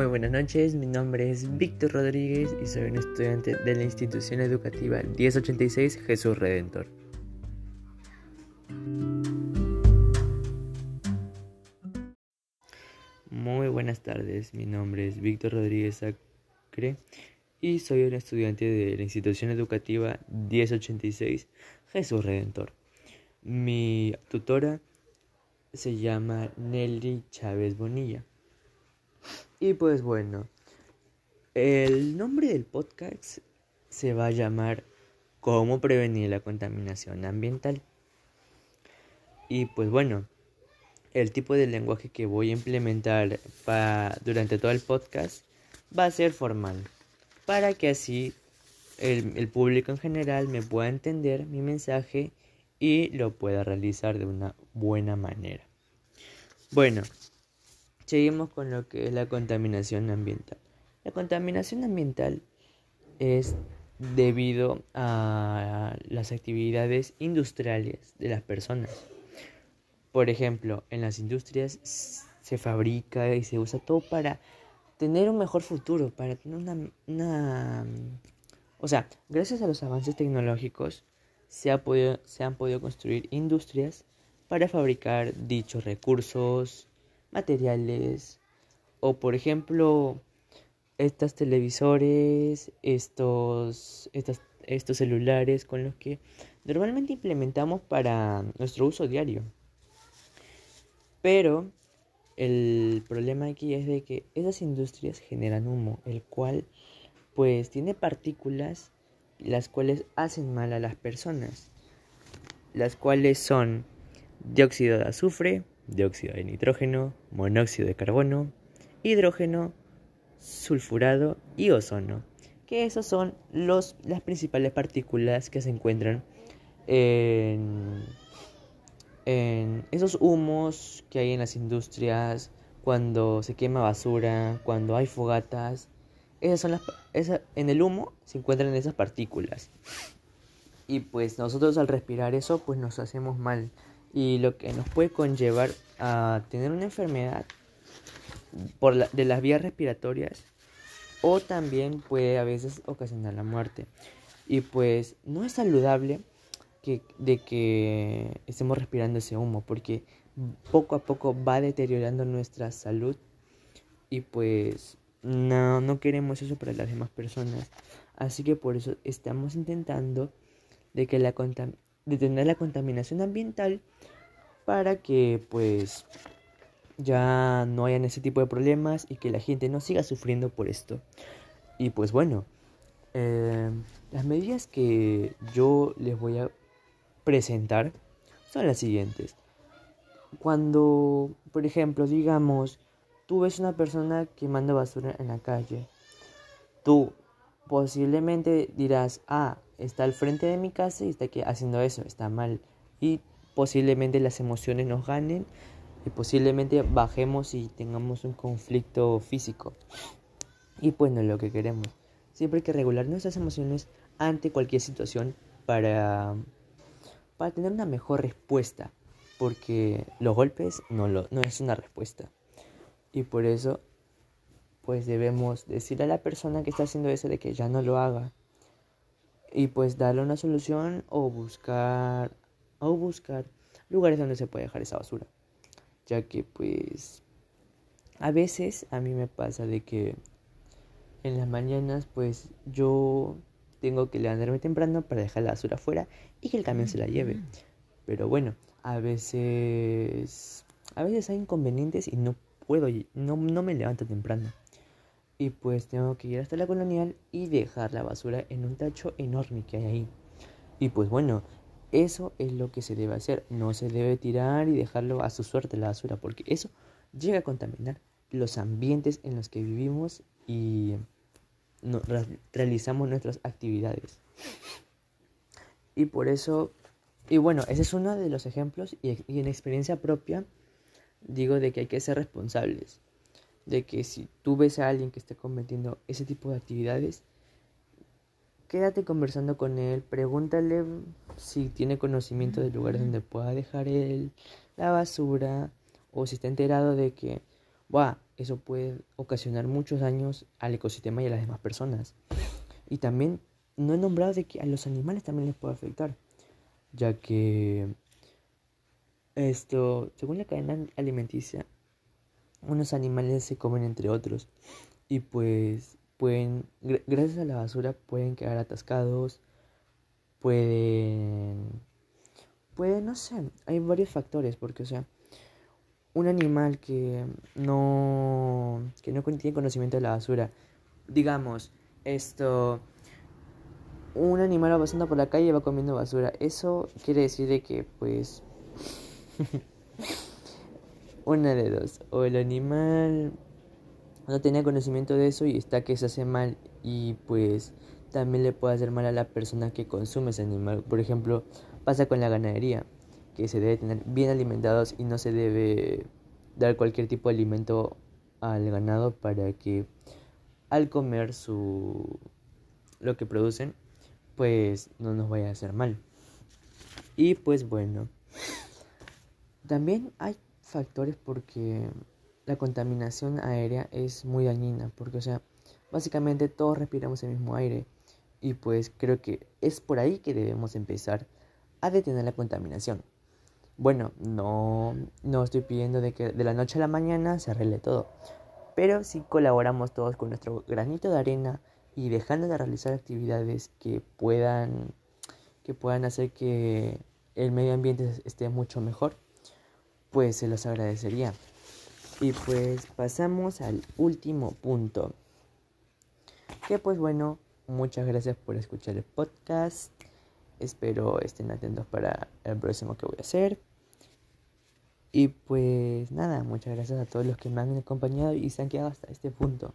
Muy buenas noches, mi nombre es Víctor Rodríguez y soy un estudiante de la institución educativa 1086 Jesús Redentor. Muy buenas tardes, mi nombre es Víctor Rodríguez Acre y soy un estudiante de la institución educativa 1086 Jesús Redentor. Mi tutora se llama Nelly Chávez Bonilla. Y pues bueno, el nombre del podcast se va a llamar ¿Cómo prevenir la contaminación ambiental? Y pues bueno, el tipo de lenguaje que voy a implementar para, durante todo el podcast va a ser formal, para que así el público en general me pueda entender mi mensaje y lo pueda realizar de una buena manera. Bueno, Seguimos con lo que es la contaminación ambiental. La contaminación ambiental es debido a las actividades industriales de las personas. Por ejemplo, en las industrias se fabrica y se usa todo para tener un mejor futuro, para tener una, una... O sea, gracias a los avances tecnológicos se, ha podido, se han podido construir industrias para fabricar dichos recursos, materiales o por ejemplo estos televisores, estos, estos, estos celulares con los que normalmente implementamos para nuestro uso diario. Pero el problema aquí es de que esas industrias generan humo, el cual pues tiene partículas las cuales hacen mal a las personas, las cuales son dióxido de azufre, dióxido de nitrógeno, monóxido de carbono, hidrógeno, sulfurado y ozono, que esos son los, las principales partículas que se encuentran en, en esos humos que hay en las industrias, cuando se quema basura, cuando hay fogatas. Esas son las, en el humo se encuentran esas partículas. Y pues nosotros al respirar eso pues nos hacemos mal y lo que nos puede conllevar a tener una enfermedad por de las vías respiratorias o también puede a veces ocasionar la muerte. Y pues no es saludable que, de que estemos respirando ese humo porque poco a poco va deteriorando nuestra salud y pues no, no queremos eso para las demás personas. Así que por eso estamos intentando de que la detener la contaminación ambiental para que pues ya no hayan ese tipo de problemas y que la gente no siga sufriendo por esto. Y pues bueno, eh, las medidas que yo les voy a presentar son las siguientes. Cuando, por ejemplo, digamos, tú ves una persona quemando basura en la calle, tú posiblemente dirás, ah, está al frente de mi casa y está aquí haciendo eso, está mal. Y posiblemente las emociones nos ganen y posiblemente bajemos y tengamos un conflicto físico. Y pues no es lo que queremos. Siempre hay que regular nuestras emociones ante cualquier situación para, para tener una mejor respuesta. Porque los golpes no, lo, no es una respuesta. Y por eso pues debemos decirle a la persona que está haciendo eso de que ya no lo haga. Y pues darle una solución o buscar o buscar lugares donde se puede dejar esa basura. Ya que pues a veces a mí me pasa de que en las mañanas pues yo tengo que levantarme temprano para dejar la basura afuera y que el camión se la lleve. Pero bueno, a veces a veces hay inconvenientes y no puedo no, no me levanto temprano. Y pues tengo que ir hasta la colonial y dejar la basura en un tacho enorme que hay ahí. Y pues bueno, eso es lo que se debe hacer. No se debe tirar y dejarlo a su suerte la basura, porque eso llega a contaminar los ambientes en los que vivimos y realizamos nuestras actividades. Y por eso, y bueno, ese es uno de los ejemplos y, y en experiencia propia digo de que hay que ser responsables. De que si tú ves a alguien que esté cometiendo ese tipo de actividades, quédate conversando con él, pregúntale si tiene conocimiento de lugares donde pueda dejar él la basura o si está enterado de que, eso puede ocasionar muchos daños al ecosistema y a las demás personas. Y también no he nombrado de que a los animales también les puede afectar, ya que esto, según la cadena alimenticia, unos animales se comen entre otros y pues pueden, gracias a la basura, pueden quedar atascados, pueden, pueden, no sé, hay varios factores, porque, o sea, un animal que no, que no tiene conocimiento de la basura, digamos, esto, un animal va pasando por la calle y va comiendo basura, eso quiere decir de que, pues, una de dos, o el animal no tenía conocimiento de eso y está que se hace mal y pues también le puede hacer mal a la persona que consume ese animal. Por ejemplo, pasa con la ganadería, que se debe tener bien alimentados y no se debe dar cualquier tipo de alimento al ganado para que al comer su lo que producen, pues no nos vaya a hacer mal. Y pues bueno, también hay factores porque la contaminación aérea es muy dañina, porque o sea, básicamente todos respiramos el mismo aire y pues creo que es por ahí que debemos empezar a detener la contaminación. Bueno, no, no estoy pidiendo de que de la noche a la mañana se arregle todo, pero si colaboramos todos con nuestro granito de arena y dejando de realizar actividades que puedan, que puedan hacer que el medio ambiente esté mucho mejor, pues se los agradecería. Y pues pasamos al último punto. Que pues bueno, muchas gracias por escuchar el podcast. Espero estén atentos para el próximo que voy a hacer. Y pues nada, muchas gracias a todos los que me han acompañado y se han quedado hasta este punto.